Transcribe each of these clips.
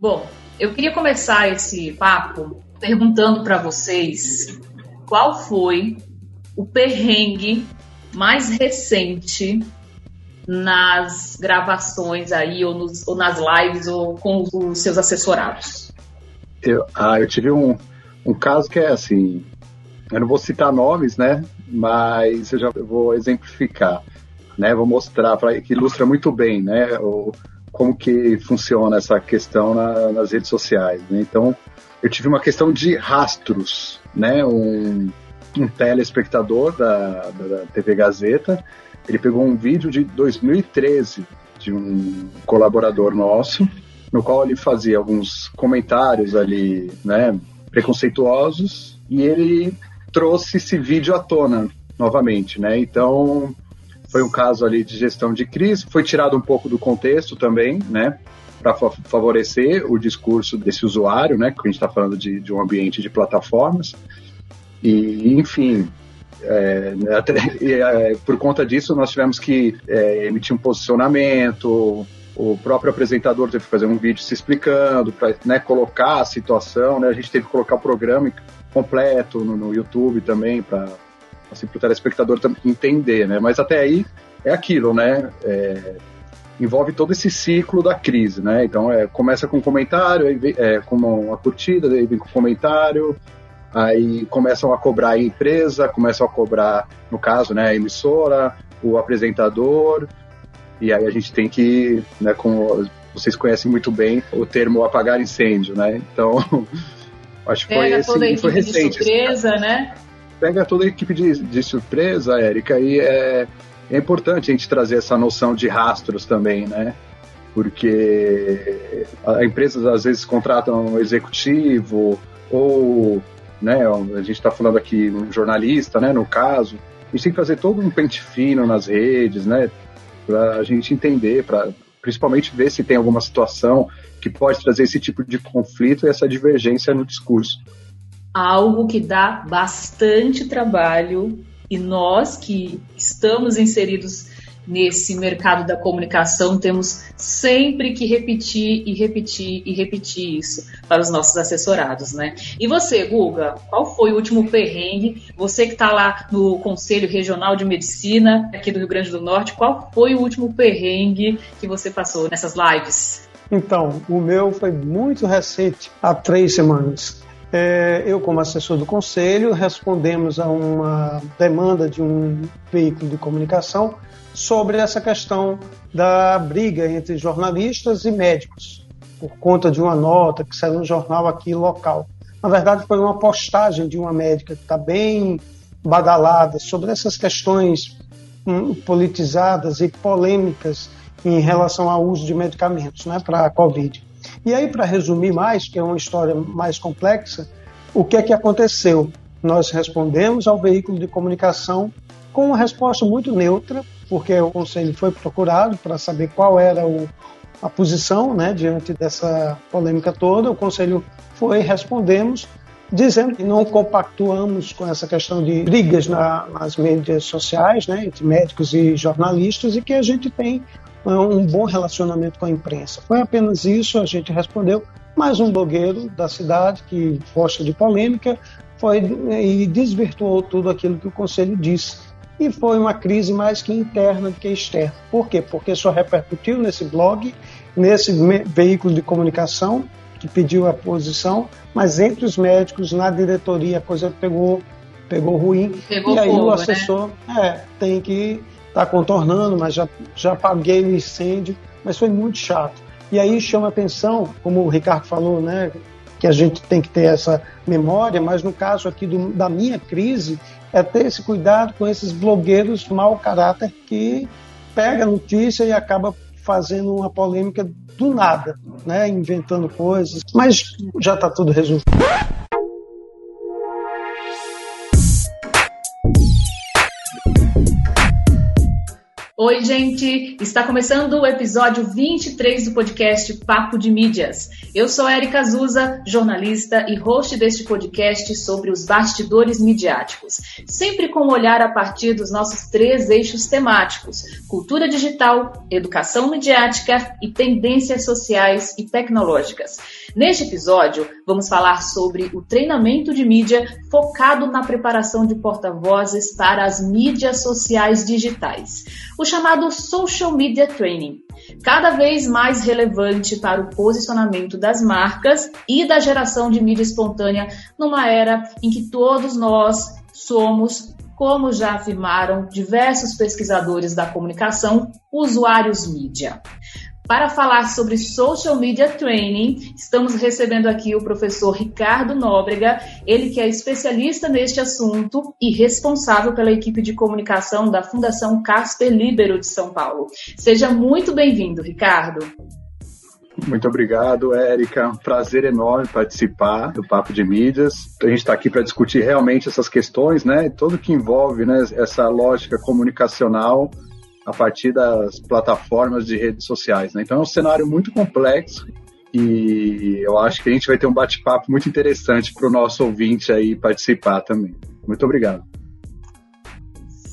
Bom, eu queria começar esse papo perguntando para vocês qual foi o perrengue mais recente nas gravações aí, ou, nos, ou nas lives, ou com os seus assessorados? Eu, ah, eu tive um, um caso que é assim, eu não vou citar nomes, né? Mas eu já vou exemplificar, né? Vou mostrar, pra, que ilustra muito bem, né? O, como que funciona essa questão na, nas redes sociais. Né? Então, eu tive uma questão de rastros, né? Um, um telespectador da, da TV Gazeta, ele pegou um vídeo de 2013 de um colaborador nosso, no qual ele fazia alguns comentários ali, né, preconceituosos, e ele trouxe esse vídeo à tona novamente, né? Então, foi um caso ali de gestão de crise, foi tirado um pouco do contexto também, né? Para favorecer o discurso desse usuário, né? Que a gente está falando de, de um ambiente de plataformas. E, enfim, é, até, é, por conta disso, nós tivemos que é, emitir um posicionamento. O próprio apresentador teve que fazer um vídeo se explicando, para né, colocar a situação. Né, a gente teve que colocar o programa completo no, no YouTube também, para assim, o telespectador entender. Né? Mas até aí é aquilo, né? É, envolve todo esse ciclo da crise, né? Então, é, começa com um comentário, é, com uma curtida, aí vem com um comentário, aí começam a cobrar a empresa, começam a cobrar, no caso, né, a emissora, o apresentador, e aí a gente tem que, né, com, vocês conhecem muito bem o termo apagar incêndio, né? Então, acho que foi, esse, foi recente. De surpresa, né? Pega toda a equipe de, de surpresa, Érica, e é, é importante a gente trazer essa noção de rastros também, né? Porque empresas às vezes contratam um executivo ou né? A gente está falando aqui um jornalista, né? No caso, a gente tem que fazer todo um pente fino nas redes, né? Para a gente entender, para principalmente ver se tem alguma situação que pode trazer esse tipo de conflito e essa divergência no discurso. Algo que dá bastante trabalho e nós que estamos inseridos nesse mercado da comunicação, temos sempre que repetir e repetir e repetir isso para os nossos assessorados, né? E você, Guga, qual foi o último perrengue? Você que está lá no Conselho Regional de Medicina aqui do Rio Grande do Norte, qual foi o último perrengue que você passou nessas lives? Então, o meu foi muito recente, há três semanas. É, eu, como assessor do conselho, respondemos a uma demanda de um veículo de comunicação sobre essa questão da briga entre jornalistas e médicos, por conta de uma nota que saiu no jornal aqui local. Na verdade, foi uma postagem de uma médica que está bem badalada sobre essas questões hum, politizadas e polêmicas em relação ao uso de medicamentos né, para a Covid. E aí, para resumir mais, que é uma história mais complexa, o que é que aconteceu? Nós respondemos ao veículo de comunicação com uma resposta muito neutra, porque o conselho foi procurado para saber qual era o, a posição né, diante dessa polêmica toda. O conselho foi, respondemos, dizendo que não compactuamos com essa questão de brigas na, nas mídias sociais, né, entre médicos e jornalistas, e que a gente tem um bom relacionamento com a imprensa. Foi apenas isso, a gente respondeu. Mais um blogueiro da cidade que gosta de polêmica foi e desvirtuou tudo aquilo que o conselho disse e foi uma crise mais que interna do que externa. Por quê? Porque só repercutiu nesse blog, nesse veículo de comunicação que pediu a posição, mas entre os médicos, na diretoria, a coisa pegou, pegou ruim. Pegou e aí fogo, o assessor né? é, tem que estar tá contornando, mas já, já apaguei o incêndio, mas foi muito chato. E aí chama atenção, como o Ricardo falou, né, que a gente tem que ter essa memória, mas no caso aqui do, da minha crise, é ter esse cuidado com esses blogueiros mau caráter que pega a notícia e acaba fazendo uma polêmica do nada, né, inventando coisas, mas já está tudo resolvido. Oi, gente! Está começando o episódio 23 do podcast Papo de Mídias. Eu sou Erika Azusa, jornalista e host deste podcast sobre os bastidores midiáticos, sempre com um olhar a partir dos nossos três eixos temáticos: cultura digital, educação midiática e tendências sociais e tecnológicas. Neste episódio, vamos falar sobre o treinamento de mídia focado na preparação de porta-vozes para as mídias sociais digitais. O chamado Social Media Training, cada vez mais relevante para o posicionamento das marcas e da geração de mídia espontânea numa era em que todos nós somos como já afirmaram diversos pesquisadores da comunicação, usuários mídia. Para falar sobre Social Media Training, estamos recebendo aqui o professor Ricardo Nóbrega, ele que é especialista neste assunto e responsável pela equipe de comunicação da Fundação Casper Libero de São Paulo. Seja muito bem-vindo, Ricardo. Muito obrigado, Érica. Prazer enorme participar do Papo de Mídias. A gente está aqui para discutir realmente essas questões, né? Tudo que envolve né, essa lógica comunicacional a partir das plataformas de redes sociais. Né? Então é um cenário muito complexo e eu acho que a gente vai ter um bate-papo muito interessante para o nosso ouvinte aí participar também. Muito obrigado.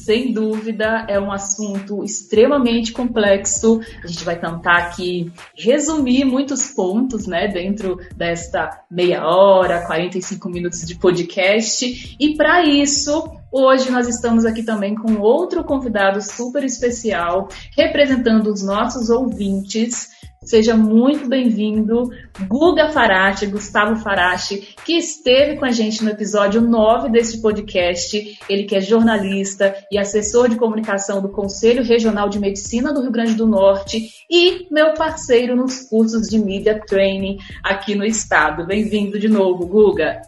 Sem dúvida, é um assunto extremamente complexo. A gente vai tentar aqui resumir muitos pontos, né, dentro desta meia hora, 45 minutos de podcast. E para isso, Hoje nós estamos aqui também com outro convidado super especial, representando os nossos ouvintes. Seja muito bem-vindo, Guga Farache, Gustavo Farache, que esteve com a gente no episódio 9 deste podcast. Ele que é jornalista e assessor de comunicação do Conselho Regional de Medicina do Rio Grande do Norte e meu parceiro nos cursos de Media Training aqui no estado. Bem-vindo de novo, Guga.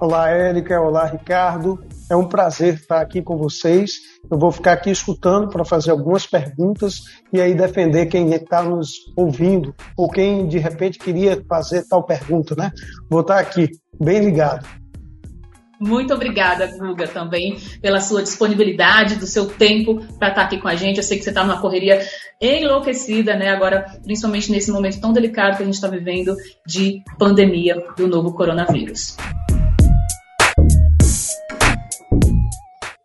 Olá, Érica. Olá, Ricardo. É um prazer estar aqui com vocês. Eu vou ficar aqui escutando para fazer algumas perguntas e aí defender quem está nos ouvindo ou quem de repente queria fazer tal pergunta, né? Vou estar aqui, bem ligado. Muito obrigada, Guga, também pela sua disponibilidade, do seu tempo para estar aqui com a gente. Eu sei que você está numa correria enlouquecida, né? Agora, principalmente nesse momento tão delicado que a gente está vivendo de pandemia do novo coronavírus.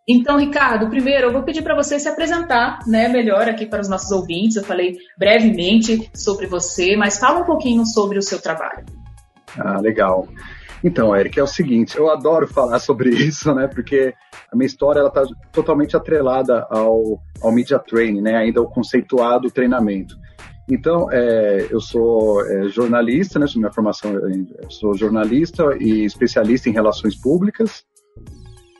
Então, Ricardo, primeiro eu vou pedir para você se apresentar né, melhor aqui para os nossos ouvintes. Eu falei brevemente sobre você, mas fala um pouquinho sobre o seu trabalho. Ah, legal. Então, Eric, é o seguinte, eu adoro falar sobre isso, né? Porque a minha história ela está totalmente atrelada ao, ao media training, né? Ainda o conceituado treinamento. Então, é, eu sou é, jornalista, né? Minha formação, sou jornalista e especialista em relações públicas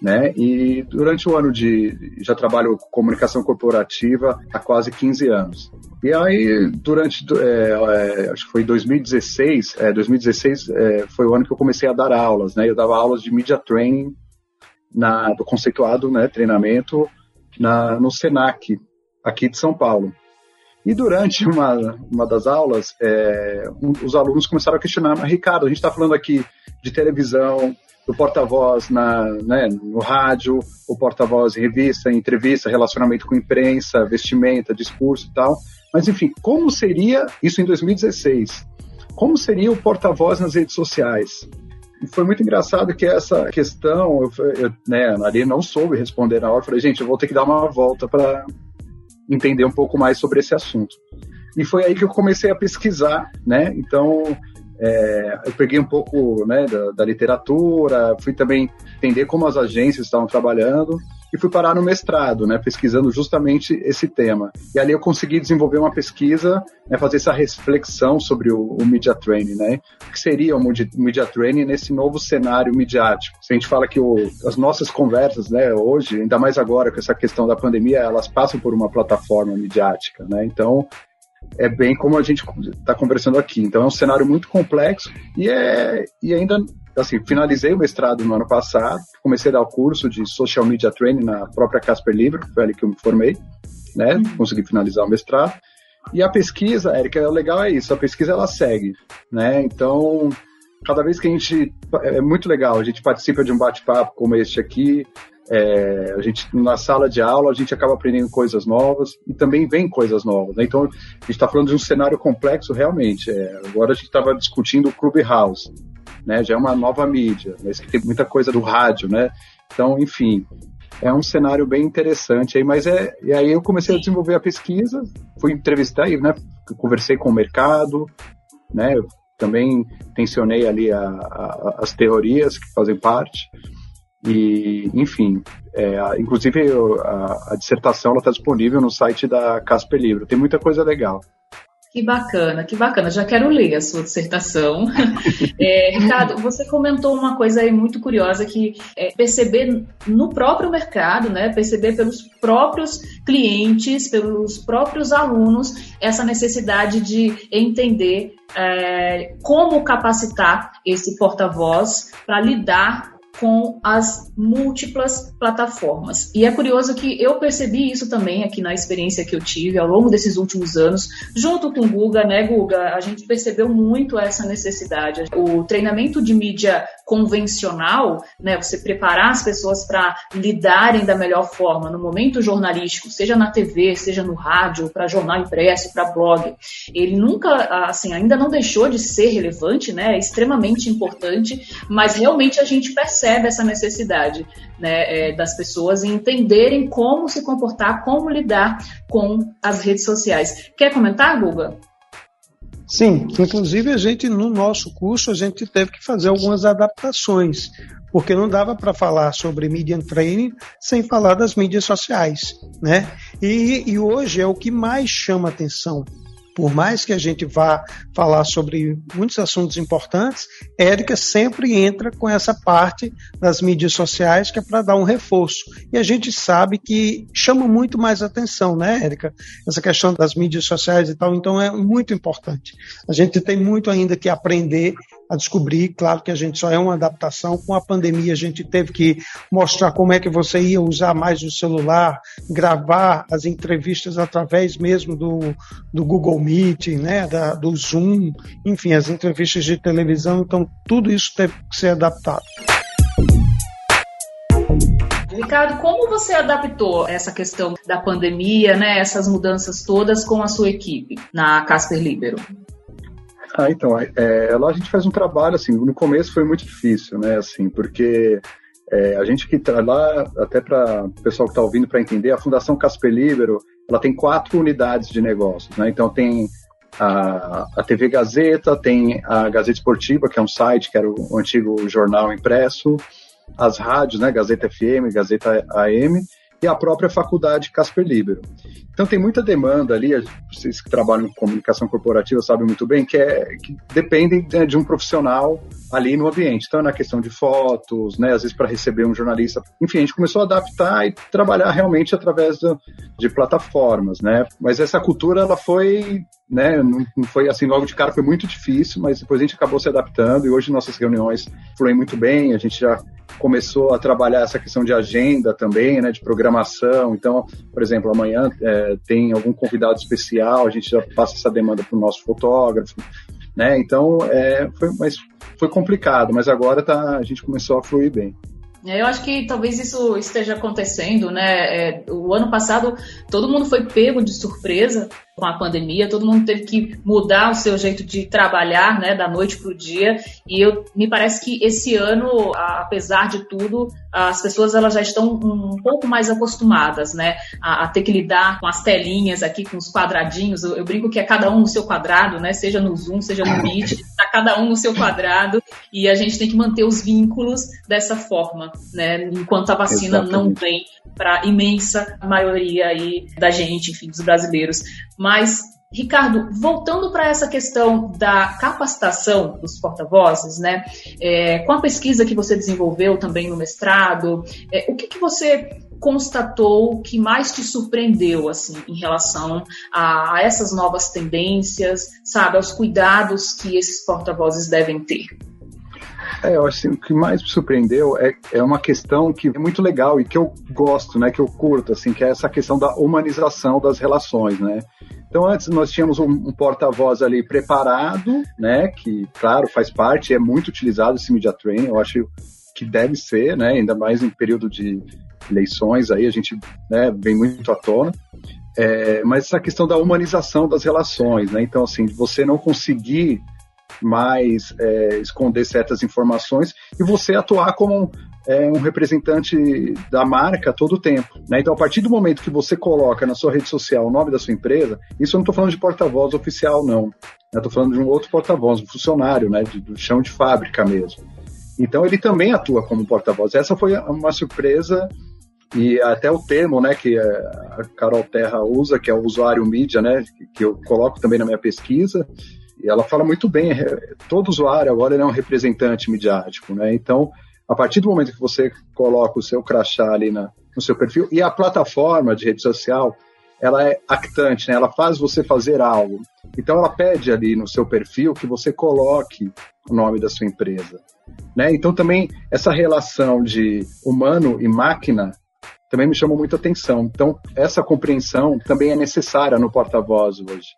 né? E durante o ano de já trabalho com comunicação corporativa há quase 15 anos. E aí durante é, é, acho que foi 2016, é, 2016 é, foi o ano que eu comecei a dar aulas, né? Eu dava aulas de media training na do conceituado, né? Treinamento na no Senac aqui de São Paulo. E durante uma, uma das aulas, é, um, os alunos começaram a questionar, Ricardo, a gente está falando aqui de televisão, do porta-voz né, no rádio, o porta-voz em revista, em entrevista, relacionamento com imprensa, vestimenta, discurso e tal. Mas, enfim, como seria isso em 2016? Como seria o porta-voz nas redes sociais? E foi muito engraçado que essa questão, eu, eu, né, ali não soube responder na hora. Falei, gente, eu vou ter que dar uma volta para entender um pouco mais sobre esse assunto. E foi aí que eu comecei a pesquisar, né? Então, é, eu peguei um pouco né, da, da, literatura, fui também entender como as agências estavam trabalhando e fui parar no mestrado, né, pesquisando justamente esse tema. E ali eu consegui desenvolver uma pesquisa, né, fazer essa reflexão sobre o, o media training, né, o que seria o media training nesse novo cenário midiático. Se a gente fala que o, as nossas conversas, né, hoje, ainda mais agora com essa questão da pandemia, elas passam por uma plataforma midiática, né, então é bem como a gente está conversando aqui. Então é um cenário muito complexo e, é, e ainda, assim, finalizei o mestrado no ano passado, comecei a dar o curso de Social Media Training na própria Casper Libre, foi ali que eu me formei, né? Uhum. Consegui finalizar o mestrado. E a pesquisa, Érica, o legal é isso, a pesquisa ela segue, né? Então, cada vez que a gente. É muito legal, a gente participa de um bate-papo como este aqui, é, a gente na sala de aula a gente acaba aprendendo coisas novas e também vem coisas novas. Né? Então a gente está falando de um cenário complexo realmente. É, agora a gente estava discutindo o Clubhouse, né? Já é uma nova mídia, mas que tem muita coisa do rádio, né? Então, enfim, é um cenário bem interessante aí, mas é e aí eu comecei a desenvolver a pesquisa, fui entrevistar e né, conversei com o mercado, né? Eu também tensionei ali a, a, as teorias que fazem parte e, enfim, é, inclusive a, a dissertação está disponível no site da Casper Livro. Tem muita coisa legal. Que bacana, que bacana. Já quero ler a sua dissertação. É, Ricardo, você comentou uma coisa aí muito curiosa que é perceber no próprio mercado, né, perceber pelos próprios clientes, pelos próprios alunos, essa necessidade de entender é, como capacitar esse porta-voz para lidar com as múltiplas plataformas. E é curioso que eu percebi isso também aqui na experiência que eu tive ao longo desses últimos anos, junto com o Guga, né, Guga? A gente percebeu muito essa necessidade. O treinamento de mídia convencional, né, você preparar as pessoas para lidarem da melhor forma no momento jornalístico, seja na TV, seja no rádio, para jornal impresso, para blog, ele nunca, assim, ainda não deixou de ser relevante, né, é extremamente importante, mas realmente a gente percebe essa necessidade, né, é, das pessoas em entenderem como se comportar, como lidar com as redes sociais. Quer comentar, Guga? Sim, inclusive a gente no nosso curso a gente teve que fazer algumas adaptações, porque não dava para falar sobre media training sem falar das mídias sociais, né? E, e hoje é o que mais chama atenção por mais que a gente vá falar sobre muitos assuntos importantes, Érica sempre entra com essa parte das mídias sociais que é para dar um reforço. E a gente sabe que chama muito mais atenção, né, Érica? Essa questão das mídias sociais e tal, então é muito importante. A gente tem muito ainda que aprender a descobrir. Claro que a gente só é uma adaptação. Com a pandemia, a gente teve que mostrar como é que você ia usar mais o celular, gravar as entrevistas através mesmo do, do Google Meet, né, da, do Zoom, enfim, as entrevistas de televisão. Então, tudo isso teve que ser adaptado. Ricardo, como você adaptou essa questão da pandemia, né, essas mudanças todas com a sua equipe na Casper Libero? Ah, então, é, lá a gente faz um trabalho, assim, no começo foi muito difícil, né, assim, porque é, a gente que tá lá, até para o pessoal que está ouvindo para entender, a Fundação Casper Libero, ela tem quatro unidades de negócios, né, então tem a, a TV Gazeta, tem a Gazeta Esportiva, que é um site, que era o, o antigo jornal impresso, as rádios, né, Gazeta FM, Gazeta AM, a própria faculdade Casper Libero. Então tem muita demanda ali, vocês que trabalham com comunicação corporativa sabem muito bem, que, é, que dependem né, de um profissional ali no ambiente. Então, na questão de fotos, né, às vezes para receber um jornalista. Enfim, a gente começou a adaptar e trabalhar realmente através do, de plataformas, né? Mas essa cultura, ela foi, né, não, não, foi assim logo de cara, foi muito difícil, mas depois a gente acabou se adaptando e hoje nossas reuniões fluem muito bem, a gente já começou a trabalhar essa questão de agenda também, né, de programação. Então, por exemplo, amanhã é, tem algum convidado especial, a gente já passa essa demanda para o nosso fotógrafo, né? Então, é, foi, mas foi complicado, mas agora tá, a gente começou a fluir bem. Eu acho que talvez isso esteja acontecendo, né? É, o ano passado todo mundo foi pego de surpresa com a pandemia, todo mundo teve que mudar o seu jeito de trabalhar, né, da noite para o dia. E eu, me parece que esse ano, apesar de tudo, as pessoas elas já estão um pouco mais acostumadas, né, a, a ter que lidar com as telinhas aqui, com os quadradinhos. Eu, eu, brinco que é cada um no seu quadrado, né, seja no Zoom, seja no Meet, tá cada um no seu quadrado e a gente tem que manter os vínculos dessa forma, né, enquanto a vacina Exatamente. não vem para a imensa maioria aí da gente, enfim, dos brasileiros. Mas, Ricardo, voltando para essa questão da capacitação dos porta-vozes, né? É, com a pesquisa que você desenvolveu também no mestrado, é, o que, que você constatou que mais te surpreendeu assim em relação a, essas novas tendências, sabe, aos cuidados que esses porta-vozes devem ter? É, eu acho assim, o que mais me surpreendeu é, é uma questão que é muito legal e que eu gosto, né, que eu curto, assim, que é essa questão da humanização das relações, né? Então antes nós tínhamos um, um porta-voz ali preparado, né, que claro faz parte, é muito utilizado esse media training, eu acho que deve ser, né, ainda mais em período de eleições aí, a gente né, vem muito à tona. É, mas essa questão da humanização das relações, né? Então, assim, você não conseguir mais é, esconder certas informações e você atuar como é, um representante da marca todo o tempo. Né? Então, a partir do momento que você coloca na sua rede social o nome da sua empresa, isso eu não estou falando de porta-voz oficial, não. Estou falando de um outro porta-voz, um funcionário, né? Do chão de fábrica mesmo. Então, ele também atua como porta-voz. Essa foi uma surpresa e até o termo, né, que a Carol Terra usa, que é o usuário mídia, né, que eu coloco também na minha pesquisa, e ela fala muito bem, é, todo usuário agora é um representante midiático, né? Então, a partir do momento que você coloca o seu crachá ali na, no seu perfil, e a plataforma de rede social, ela é actante, né? Ela faz você fazer algo. Então, ela pede ali no seu perfil que você coloque o nome da sua empresa, né? Então, também essa relação de humano e máquina também me chamou muita atenção. Então, essa compreensão também é necessária no porta-voz hoje.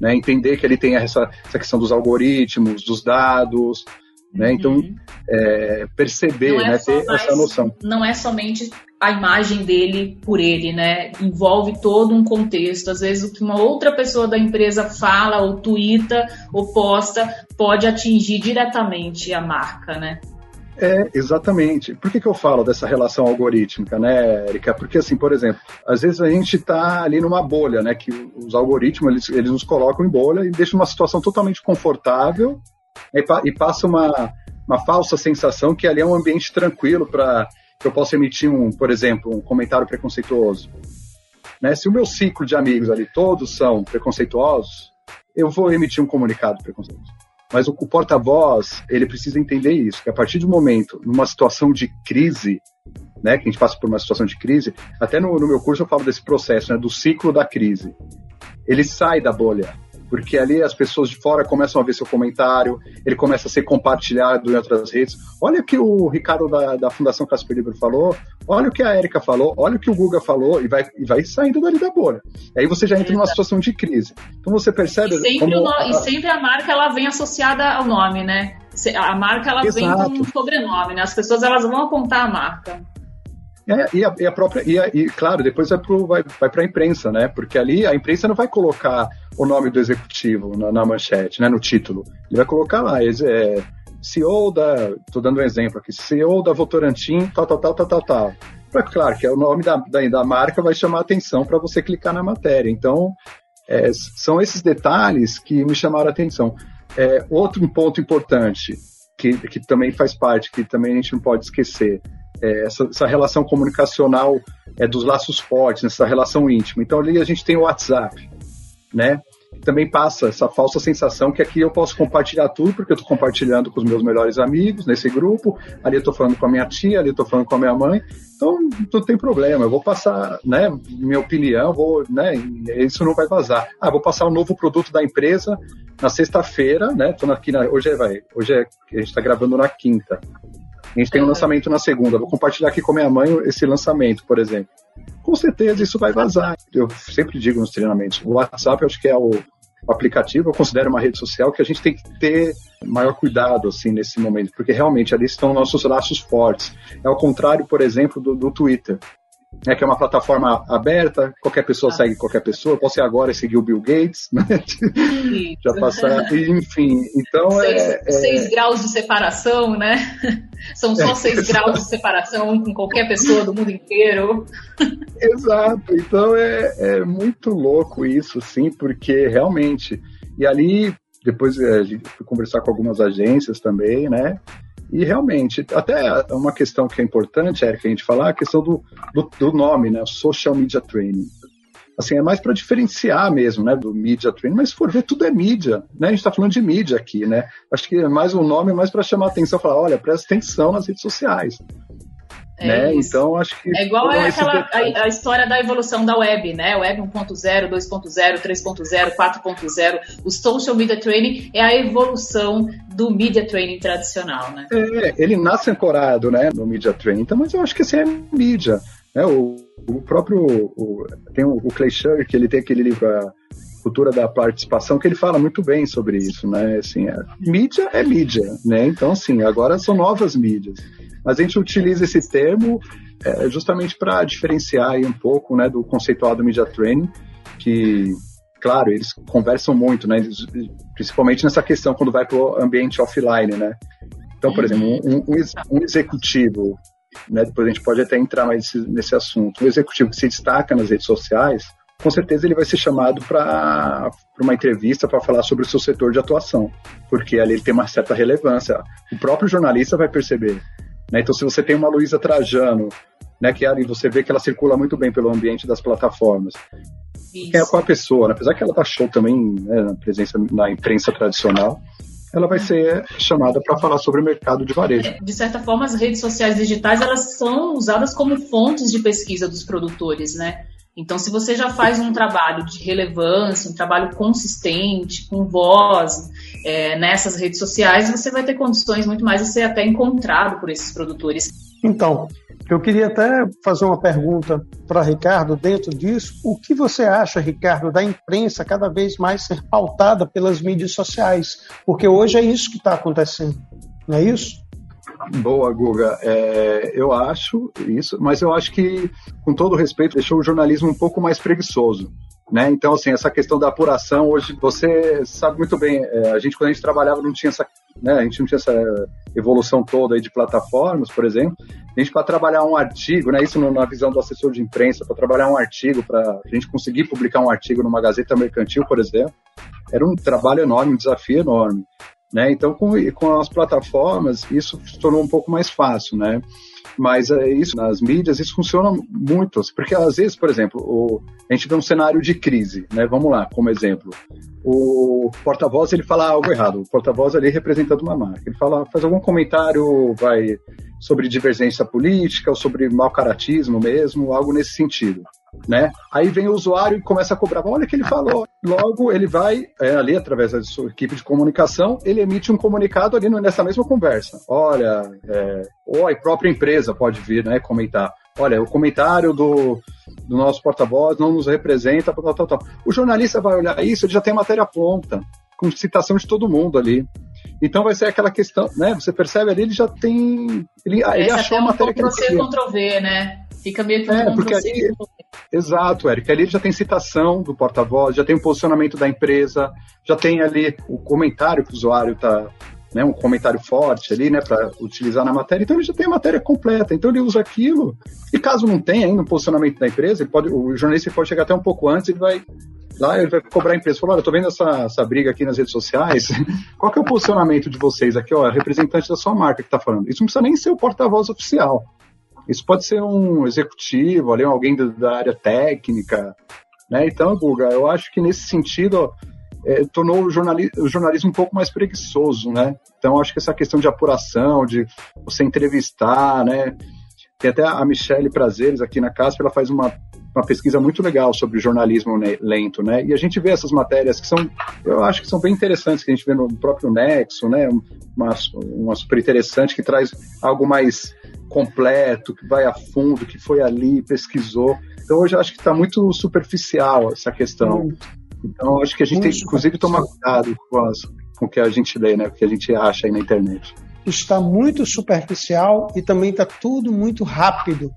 Né? Entender que ele tem essa, essa questão dos algoritmos, dos dados, né? Então, uhum. é, perceber, é né? ter mais, essa noção. Não é somente a imagem dele por ele, né? Envolve todo um contexto. Às vezes, o que uma outra pessoa da empresa fala, ou twitta, ou posta, pode atingir diretamente a marca, né? É, exatamente. Por que, que eu falo dessa relação algorítmica, né, Erika? Porque, assim, por exemplo, às vezes a gente está ali numa bolha, né? Que os algoritmos, eles, eles nos colocam em bolha e deixam uma situação totalmente confortável e, passa uma, uma falsa sensação que ali é um ambiente tranquilo para que eu possa emitir, um, por exemplo, um comentário preconceituoso. Né? Se o meu ciclo de amigos ali todos são preconceituosos, eu vou emitir um comunicado preconceituoso. Mas o, porta-voz, ele precisa entender isso, que a partir do momento, numa situação de crise, né, que a gente passa por uma situação de crise, até no, no meu curso eu falo desse processo, né, do ciclo da crise. Ele sai da bolha, porque ali as pessoas de fora começam a ver seu comentário, ele começa a ser compartilhado em outras redes. Olha o que o Ricardo da, da Fundação Casper Libro falou, olha o que a Erika falou, olha o que o Guga falou, e vai, e vai saindo dali da bolha. Aí você já entra numa situação de crise. Então você percebe. E sempre, no... e sempre a marca ela vem associada ao nome, né? A marca ela Exato. vem com um sobrenome, né? As pessoas elas vão apontar a marca. É, e, a, e, a, própria, e, a, e claro, depois vai para vai, vai a imprensa, né? Porque ali a imprensa não vai colocar o nome do executivo na, na manchete, né? No título. Ele vai colocar lá, é, CEO da. Estou dando um exemplo aqui, CEO da Votorantim, tal, tal, tal, tal, tal, tal. É claro que é o nome da, da, da marca vai chamar atenção para você clicar na matéria. Então, é, são esses detalhes que me chamaram a atenção. É, outro ponto importante, que, que também faz parte, que também a gente não pode esquecer, é, essa, essa, relação comunicacional é, dos laços fortes, essa relação íntima. Então ali a gente tem o WhatsApp, né? Também passa essa falsa sensação que aqui eu posso compartilhar tudo, porque eu estou compartilhando com os meus melhores amigos nesse grupo, ali eu estou falando com a minha tia, ali eu estou falando com a minha mãe, então não tem problema, eu vou passar né, minha opinião, vou, né, isso não vai vazar. Ah, vou passar um novo produto da empresa na sexta-feira, né? Tô aqui na, hoje é, vai, hoje é, a gente está gravando na quinta. A gente tem um lançamento na segunda. Vou compartilhar aqui com minha mãe esse lançamento, por exemplo. Com certeza isso vai vazar. Eu sempre digo nos treinamentos: o WhatsApp eu acho que é o aplicativo, eu considero uma rede social que a gente tem que ter maior cuidado assim nesse momento, porque realmente ali estão nossos laços fortes. É ao contrário, por exemplo, do, do Twitter é que é uma plataforma aberta, qualquer pessoa ah. segue qualquer pessoa, posso agora seguir o Bill Gates, né? Já passar, enfim, então seis, é, é... seis graus de separação, né? São só é, seis graus de separação com qualquer pessoa do mundo inteiro. Exato, então é, é muito louco isso, sim, porque realmente, e ali depois é, a gente foi conversar com algumas agências também, né? E realmente, até uma questão que é importante, Eric, a gente falar, a questão do, do, do nome, né? Social Media Training. Assim, é mais para diferenciar mesmo, né, do media training, mas se for ver, tudo é mídia, né? A gente está falando de mídia aqui, né? Acho que é mais um nome, mais para chamar a atenção, falar, olha, presta atenção nas redes sociais. É né? Então, acho que. É igual é aquela, a, a, história da evolução da web, né? Web 1.0, 2.0, 3.0, 4.0. O social media training é a evolução do media training tradicional, né? É, ele nasce ancorado né, no media training, então, mas eu acho que assim é mídia. Né? O, o próprio. O, tem o, o Clay Shirk, que ele tem aquele livro. A, cultura da participação que ele fala muito bem sobre isso, né? Assim, a mídia é mídia, né? Então, assim, agora são novas mídias. Mas a gente utiliza esse termo é justamente para diferenciar um pouco né, do conceitual do Media Training, que, claro, eles conversam muito, né, principalmente nessa questão quando vai para o ambiente offline, né? Então, por exemplo, um, um, um executivo, né, depois a gente pode até entrar mais nesse, nesse assunto, um executivo que se destaca nas redes sociais, com certeza ele vai ser chamado para uma entrevista para falar sobre o seu setor de atuação, porque ali ele tem uma certa relevância. O próprio jornalista vai perceber. Né? Então, se você tem uma Luísa Trajano, né, que ali você vê que ela circula muito bem pelo ambiente das plataformas, Isso. é com a pessoa, né? apesar que ela tá show também né, na presença na imprensa tradicional, ela vai ser chamada para falar sobre o mercado de varejo. De certa forma, as redes sociais digitais elas são usadas como fontes de pesquisa dos produtores, né? Então, se você já faz um trabalho de relevância, um trabalho consistente, com voz é, nessas redes sociais, você vai ter condições muito mais de ser até encontrado por esses produtores. Então, eu queria até fazer uma pergunta para Ricardo dentro disso. O que você acha, Ricardo, da imprensa cada vez mais ser pautada pelas mídias sociais? Porque hoje é isso que está acontecendo, não é isso? Boa, Guga. É, eu acho isso, mas eu acho que, com todo respeito, deixou o jornalismo um pouco mais preguiçoso. Né? Então, assim, essa questão da apuração, hoje você sabe muito bem, é, a gente quando a gente trabalhava não tinha essa, né, a gente não tinha essa evolução toda aí de plataformas, por exemplo. A gente para trabalhar um artigo, né, isso na visão do assessor de imprensa, para trabalhar um artigo, para a gente conseguir publicar um artigo numa gazeta mercantil, por exemplo, era um trabalho enorme, um desafio enorme. Né? Então, com, com as plataformas, isso se tornou um pouco mais fácil, né? Mas é isso, nas mídias, isso funciona muito, porque às vezes, por exemplo, o, a gente vê um cenário de crise, né? Vamos lá, como exemplo. O porta-voz, ele fala algo errado. O porta-voz ali representando uma marca. Ele fala, faz algum comentário, vai, sobre divergência política ou sobre mau caratismo mesmo, algo nesse sentido né? Aí vem o usuário e começa a cobrar. Olha o que ele falou. Logo, ele vai é, ali, através da sua equipe de comunicação, ele emite um comunicado ali nessa mesma conversa. Olha, é, ou a própria empresa pode vir, né, comentar. Olha, o comentário do, do nosso porta-voz não nos representa, tal, tal, tal. O jornalista vai olhar isso, ele já tem matéria pronta, com citação de todo mundo ali. Então vai ser aquela questão, né? Você percebe ali, ele já tem. Ele, ele achou a matéria que ele queria. Ctrl-V, né? Fica meio que é, porque ali, Exato, Eric. Ali já tem citação do porta-voz, já tem o posicionamento da empresa, já tem ali o comentário que o usuário está, né, um comentário forte ali, né, para utilizar na matéria. Então ele já tem a matéria completa. Então ele usa aquilo. E caso não tenha ainda um posicionamento da empresa, ele pode, o jornalista pode chegar até um pouco antes, ele vai lá ele vai cobrar a empresa. Falar, olha, eu tô vendo essa, essa briga aqui nas redes sociais. Qual que é o posicionamento de vocês aqui? Ó, representante da sua marca que está falando. Isso não precisa nem ser o porta-voz oficial. Isso pode ser um executivo, ali, alguém da área técnica. Né? Então, Guga, eu acho que nesse sentido é, tornou o, jornali o jornalismo um pouco mais preguiçoso. Né? Então, acho que essa questão de apuração, de você entrevistar, né? Tem até a Michelle Prazeres aqui na CASP, ela faz uma, uma pesquisa muito legal sobre jornalismo lento, né? E a gente vê essas matérias que são, eu acho que são bem interessantes, que a gente vê no próprio Nexo, né? Uma, uma super interessante que traz algo mais completo, que vai a fundo, que foi ali, pesquisou. Então hoje eu acho que está muito superficial essa questão. Hum. Então acho que a gente tem, inclusive, tomar cuidado com, as, com o que a gente lê, né? O que a gente acha aí na internet. Está muito superficial e também está tudo muito rápido.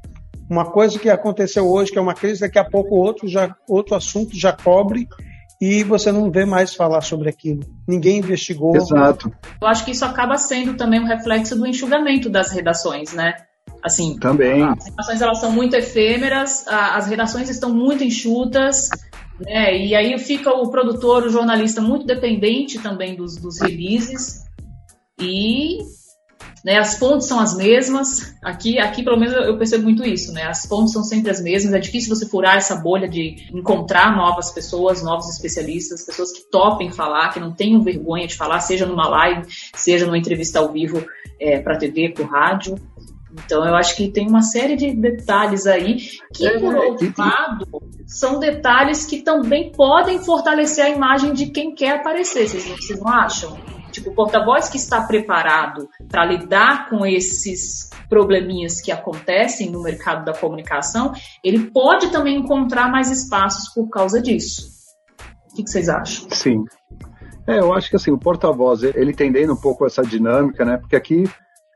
Uma coisa que aconteceu hoje, que é uma crise, daqui a pouco outro, já, outro assunto já cobre e você não vê mais falar sobre aquilo. Ninguém investigou. Exato. Eu acho que isso acaba sendo também um reflexo do enxugamento das redações, né? Assim, também. As redações elas são muito efêmeras, as redações estão muito enxutas, né? E aí fica o produtor, o jornalista muito dependente também dos, dos releases e né? As fontes são as mesmas. Aqui, aqui pelo menos eu percebo muito isso, né? As fontes são sempre as mesmas. É difícil você furar essa bolha de encontrar novas pessoas, novos especialistas, pessoas que topem falar, que não tenham vergonha de falar, seja numa live, seja numa entrevista ao vivo é, para TV, para rádio. Então, eu acho que tem uma série de detalhes aí que, é, por outro lado, são detalhes que também podem fortalecer a imagem de quem quer aparecer. Vocês, vocês não acham? Tipo, o porta-voz que está preparado para lidar com esses probleminhas que acontecem no mercado da comunicação, ele pode também encontrar mais espaços por causa disso. O que, que vocês acham? Sim. É, eu acho que assim, o porta-voz, ele entendendo um pouco essa dinâmica, né? Porque aqui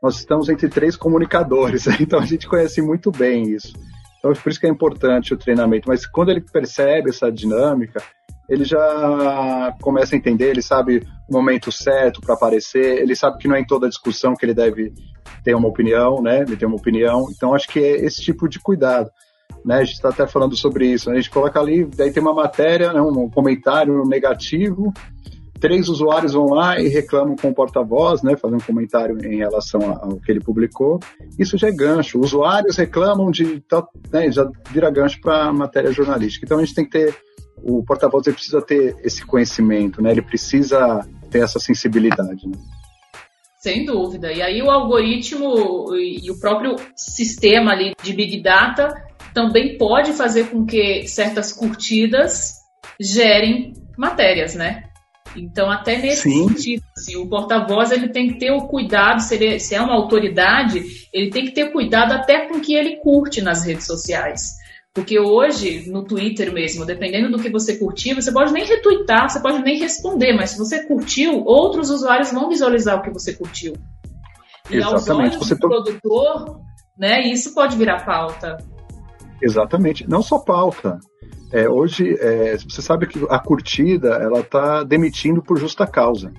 nós estamos entre três comunicadores, então a gente conhece muito bem isso. Então, por isso que é importante o treinamento. Mas quando ele percebe essa dinâmica, ele já começa a entender, ele sabe o momento certo para aparecer, ele sabe que não é em toda discussão que ele deve ter uma opinião, né? Ele tem uma opinião. Então, acho que é esse tipo de cuidado. Né? A gente está até falando sobre isso. A gente coloca ali, daí tem uma matéria, né? um comentário negativo, três usuários vão lá e reclamam com o porta-voz, né, fazendo um comentário em relação ao que ele publicou. Isso já é gancho. Usuários reclamam de, né, já vira gancho para matéria jornalística. Então a gente tem que ter o porta-voz precisa ter esse conhecimento, né? Ele precisa ter essa sensibilidade. Né? Sem dúvida. E aí o algoritmo e o próprio sistema ali de Big Data também pode fazer com que certas curtidas gerem matérias, né? Então, até nesse Sim. sentido, assim, o porta-voz ele tem que ter o cuidado, se, ele, se é uma autoridade, ele tem que ter cuidado até com o que ele curte nas redes sociais. Porque hoje, no Twitter mesmo, dependendo do que você curtir, você pode nem retweetar, você pode nem responder, mas se você curtiu, outros usuários vão visualizar o que você curtiu. E Exatamente. aos olhos você do to... produtor, né, isso pode virar pauta. Exatamente. Não só pauta. É, hoje, é, você sabe que a curtida ela está demitindo por justa causa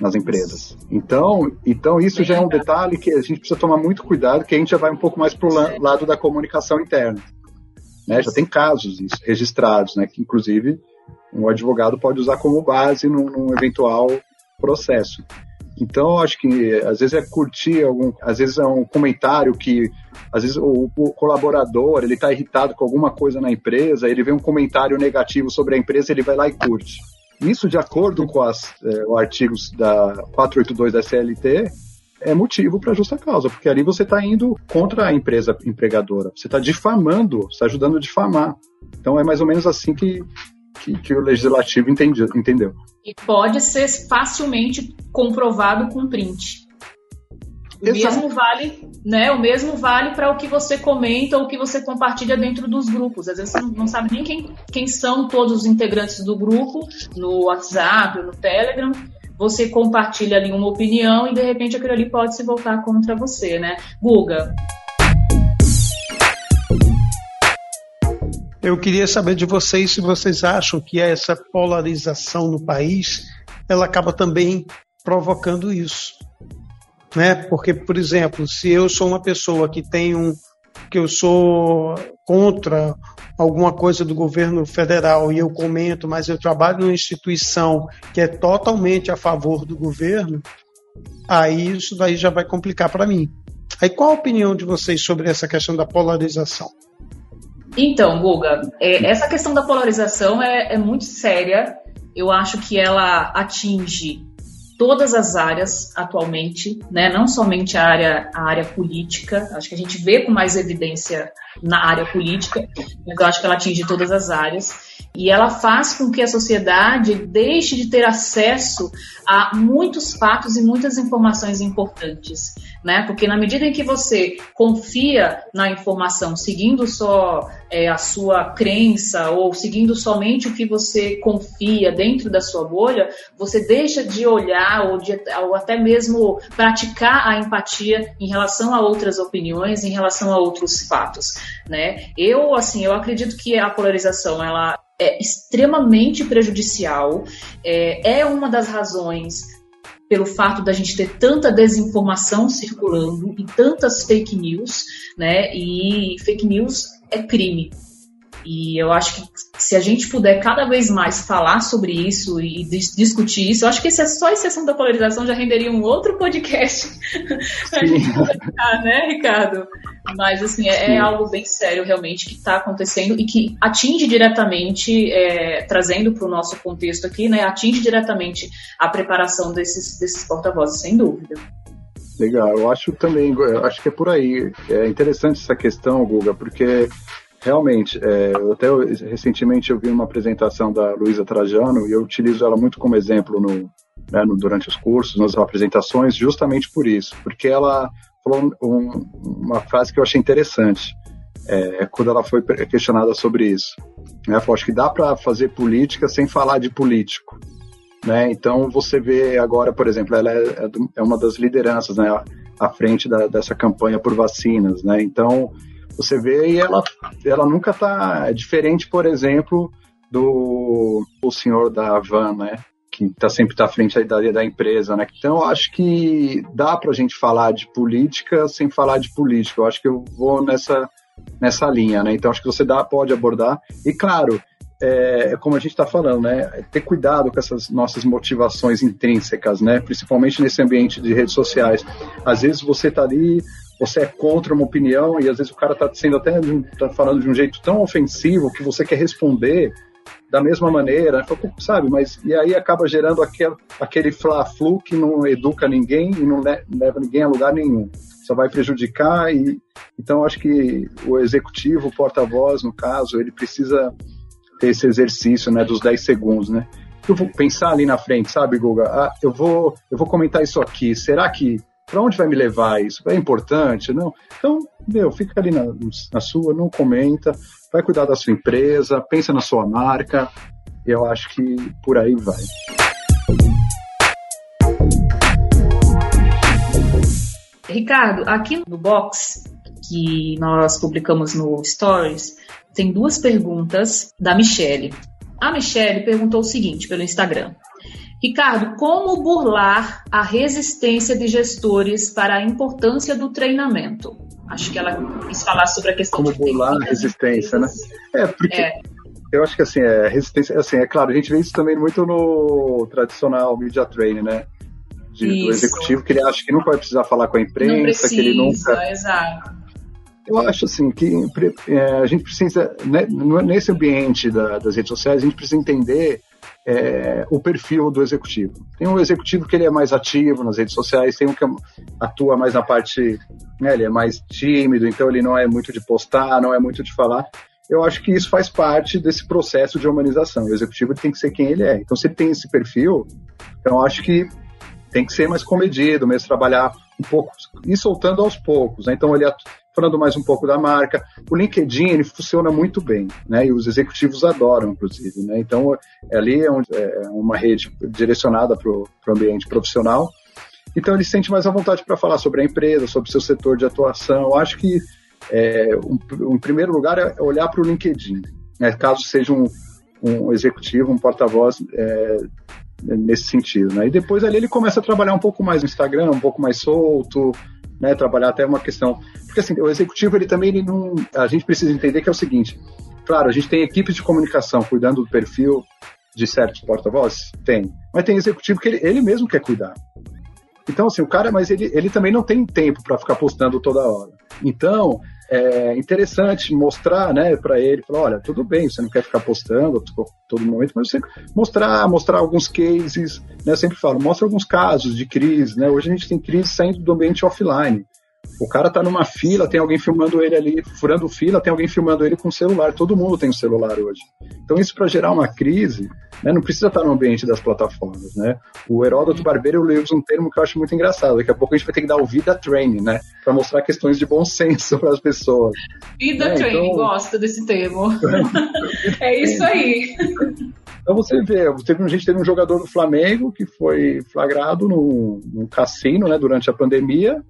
nas empresas. Então, então isso já é um detalhe que a gente precisa tomar muito cuidado, que a gente já vai um pouco mais para o lado da comunicação interna. Né? Já tem casos registrados, né? que inclusive um advogado pode usar como base num, num eventual processo. Então, acho que às vezes é curtir algum, às vezes é um comentário que, às vezes o, o colaborador ele está irritado com alguma coisa na empresa, ele vê um comentário negativo sobre a empresa, ele vai lá e curte. Isso, de acordo com as, é, os artigos da 482 da CLT, é motivo para justa causa, porque ali você está indo contra a empresa empregadora, você está difamando, está ajudando a difamar. Então é mais ou menos assim que, que, que o legislativo entendi, entendeu. E pode ser facilmente comprovado com print. O Exato. mesmo vale, né? O mesmo vale para o que você comenta ou o que você compartilha dentro dos grupos. Às vezes você não, sabe nem quem, quem são todos os integrantes do grupo, no WhatsApp, no Telegram. Você compartilha ali uma opinião e de repente aquilo ali pode se voltar contra você, né? Guga. Eu queria saber de vocês se vocês acham que essa polarização no país ela acaba também provocando isso, né? Porque, por exemplo, se eu sou uma pessoa que tem um que eu sou contra alguma coisa do governo federal e eu comento, mas eu trabalho numa instituição que é totalmente a favor do governo, aí isso daí já vai complicar para mim. Aí qual a opinião de vocês sobre essa questão da polarização? Então, Guga, é, essa questão da polarização é, é muito séria. Eu acho que ela atinge todas as áreas atualmente, né? não somente a área, a área política, acho que a gente vê com mais evidência na área política, mas eu acho que ela atinge todas as áreas. E ela faz com que a sociedade deixe de ter acesso a muitos fatos e muitas informações importantes, né? Porque na medida em que você confia na informação, seguindo só é, a sua crença ou seguindo somente o que você confia dentro da sua bolha, você deixa de olhar ou, de, ou até mesmo praticar a empatia em relação a outras opiniões, em relação a outros fatos, né? Eu, assim, eu acredito que a polarização, ela é extremamente prejudicial, é, é uma das razões pelo fato da gente ter tanta desinformação circulando e tantas fake news, né? E fake news é crime. E eu acho que se a gente puder cada vez mais falar sobre isso e dis discutir isso, eu acho que esse, só a exceção da polarização já renderia um outro podcast pra gente conversar, né, Ricardo? Mas, assim, é, é algo bem sério realmente que está acontecendo e que atinge diretamente, é, trazendo para o nosso contexto aqui, né, atinge diretamente a preparação desses, desses porta-vozes, sem dúvida. Legal, eu acho também, eu acho que é por aí. É interessante essa questão, Guga, porque Realmente, é, até recentemente eu vi uma apresentação da Luísa Trajano e eu utilizo ela muito como exemplo no, né, no, durante os cursos, nas apresentações, justamente por isso, porque ela falou um, uma frase que eu achei interessante é, quando ela foi questionada sobre isso. Né, ela falou, acho que dá para fazer política sem falar de político. Né? Então você vê agora, por exemplo, ela é, é, é uma das lideranças, né? à frente da, dessa campanha por vacinas, né? Então, você vê e ela, ela nunca está diferente, por exemplo, do o senhor da Van, né? Que está sempre tá à frente da, da empresa, né? Então, acho que dá para a gente falar de política sem falar de política. Eu acho que eu vou nessa, nessa linha, né? Então, acho que você dá, pode abordar. E, claro, é, como a gente está falando, né? Ter cuidado com essas nossas motivações intrínsecas, né? Principalmente nesse ambiente de redes sociais. Às vezes você está ali, você é contra uma opinião e às vezes o cara está sendo até tá falando de um jeito tão ofensivo que você quer responder da mesma maneira, sabe? Mas e aí acaba gerando aquele, aquele fla-flu que não educa ninguém e não leva ninguém a lugar nenhum. Só vai prejudicar e então acho que o executivo, o porta-voz, no caso, ele precisa ter esse exercício, né, dos 10 segundos, né? Eu vou pensar ali na frente, sabe, Guga? Ah, eu vou, eu vou comentar isso aqui. Será que para onde vai me levar isso? É importante, não? Então, meu, fica ali na, na sua, não comenta, vai cuidar da sua empresa, pensa na sua marca. Eu acho que por aí vai. Ricardo, aqui no box que nós publicamos no Stories, tem duas perguntas da Michelle. A Michelle perguntou o seguinte pelo Instagram: Ricardo, como burlar a resistência de gestores para a importância do treinamento? Acho que ela quis falar sobre a questão como de burlar a resistência, né? É, porque é. eu acho que assim, é, resistência, assim, é claro, a gente vê isso também muito no tradicional media training, né? De, do executivo, que ele acha que nunca vai precisar falar com a imprensa, precisa, que ele nunca. Exato. Eu acho assim que é, a gente precisa, né, nesse ambiente da, das redes sociais, a gente precisa entender é, o perfil do executivo. Tem um executivo que ele é mais ativo nas redes sociais, tem um que atua mais na parte, né, ele é mais tímido, então ele não é muito de postar, não é muito de falar. Eu acho que isso faz parte desse processo de humanização. O executivo tem que ser quem ele é. Então, se ele tem esse perfil, então eu acho que tem que ser mais comedido, mesmo trabalhar um pouco e soltando aos poucos. Né? Então, ele falando mais um pouco da marca. O LinkedIn ele funciona muito bem, né? E os executivos adoram, inclusive, né? Então ali é, um, é uma rede direcionada para o ambiente profissional. Então ele sente mais à vontade para falar sobre a empresa, sobre seu setor de atuação. Eu acho que é, um, em primeiro lugar é olhar para o LinkedIn, né? caso seja um, um executivo, um porta-voz é, nesse sentido. Né? E depois ali ele começa a trabalhar um pouco mais no Instagram, um pouco mais solto, né, trabalhar até uma questão. Porque assim, o executivo ele também ele não. A gente precisa entender que é o seguinte: claro, a gente tem equipes de comunicação cuidando do perfil de certos porta-vozes? Tem. Mas tem executivo que ele, ele mesmo quer cuidar. Então, assim, o cara, mas ele, ele também não tem tempo para ficar postando toda hora. Então, é interessante mostrar, né, para ele, falar, olha, tudo bem, você não quer ficar postando todo momento, mas você mostrar, mostrar alguns cases, né, eu sempre falo, mostra alguns casos de crise, né, hoje a gente tem crise saindo do ambiente offline, o cara tá numa fila, tem alguém filmando ele ali, furando fila, tem alguém filmando ele com o celular. Todo mundo tem um celular hoje. Então isso para gerar uma crise, né, não precisa estar no ambiente das plataformas, né? O Heródoto Barbeiro usa um termo que eu acho muito engraçado. Daqui a pouco a gente vai ter que dar o vida training, né, para mostrar questões de bom senso para as pessoas. Vida né? training, então... gosto desse termo. é isso aí. Então você vê, teve, a gente teve um jogador do Flamengo que foi flagrado num, num cassino, né, durante a pandemia,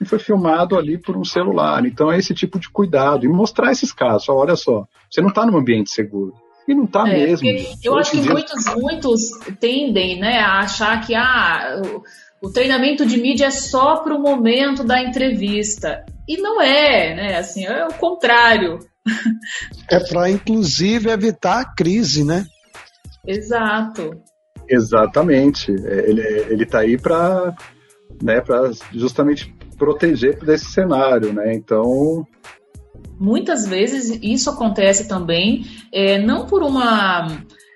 e foi filmado ali por um celular. Então é esse tipo de cuidado e mostrar esses casos. Olha só, você não está num ambiente seguro. E não está é, mesmo. Eu acho que dia... muitos, muitos tendem né, a achar que ah, o, o treinamento de mídia é só para o momento da entrevista. E não é, né? Assim, é o contrário. É para, inclusive, evitar a crise, né? Exato. Exatamente. É, ele está aí para né, justamente proteger desse cenário, né? Então muitas vezes isso acontece também é, não por uma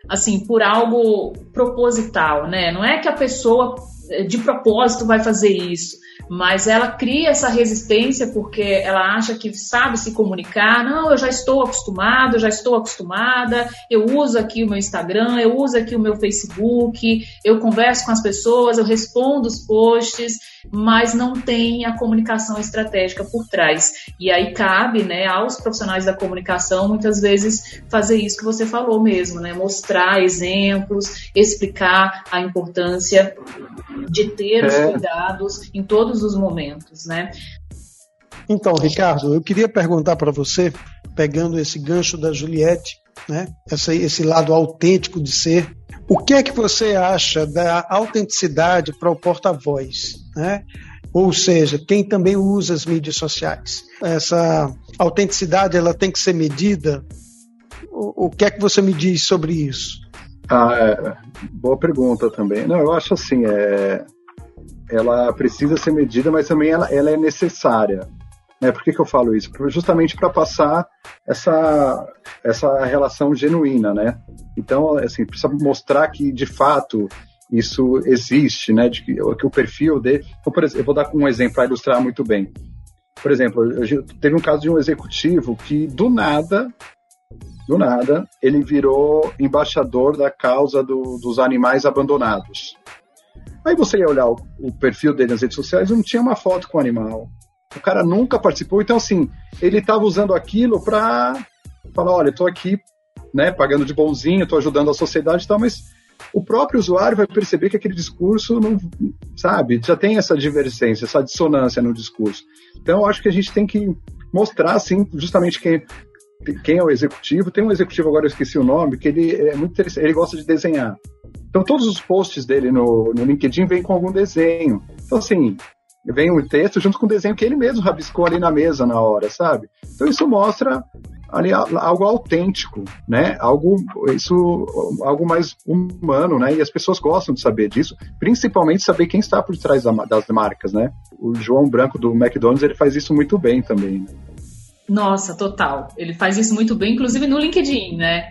assim por algo proposital, né? Não é que a pessoa é, de propósito vai fazer isso, mas ela cria essa resistência porque ela acha que sabe se comunicar. Não, eu já estou acostumado, eu já estou acostumada, eu uso aqui o meu Instagram, eu uso aqui o meu Facebook, eu converso com as pessoas, eu respondo os posts, mas não tem a comunicação estratégica por trás. E aí cabe, né, aos profissionais da comunicação muitas vezes fazer isso que você falou mesmo, né, mostrar exemplos, explicar a importância de ter é. os cuidados em todos os momentos, né? Então, Ricardo, eu queria perguntar para você, pegando esse gancho da Juliette, né? Esse, esse lado autêntico de ser, o que é que você acha da autenticidade para o porta-voz, né? Ou seja, quem também usa as mídias sociais. Essa autenticidade ela tem que ser medida. O, o que é que você me diz sobre isso? Ah, é, boa pergunta também. Não, eu acho assim, é, ela precisa ser medida, mas também ela, ela é necessária. Né? Por que, que eu falo isso? Justamente para passar essa, essa relação genuína, né? Então, assim, precisa mostrar que, de fato, isso existe, né? De que, que o perfil dele... Então, por exemplo, eu vou dar um exemplo para ilustrar muito bem. Por exemplo, eu, teve um caso de um executivo que, do nada, do nada, ele virou embaixador da causa do, dos animais abandonados. Aí você ia olhar o, o, perfil dele nas redes sociais, não tinha uma foto com o animal, o cara nunca participou, então assim, ele estava usando aquilo para falar, olha, estou aqui, né, pagando de bonzinho, estou ajudando a sociedade e tal, mas o próprio usuário vai perceber que aquele discurso não, sabe, já tem essa divergência, essa dissonância no discurso. Então, eu acho que a gente tem que mostrar, assim, justamente quem, quem é o executivo. Tem um executivo agora, eu esqueci o nome, que ele é muito interessante, ele gosta de desenhar. Então, todos os posts dele no, no LinkedIn vêm com algum desenho. Então, assim, vem um texto junto com o desenho que ele mesmo rabiscou ali na mesa na hora, sabe? Então isso mostra ali algo autêntico, né? Algo isso algo mais humano, né? E as pessoas gostam de saber disso, principalmente saber quem está por trás das marcas, né? O João Branco do McDonald's ele faz isso muito bem também. Né? Nossa, total. Ele faz isso muito bem, inclusive no LinkedIn, né?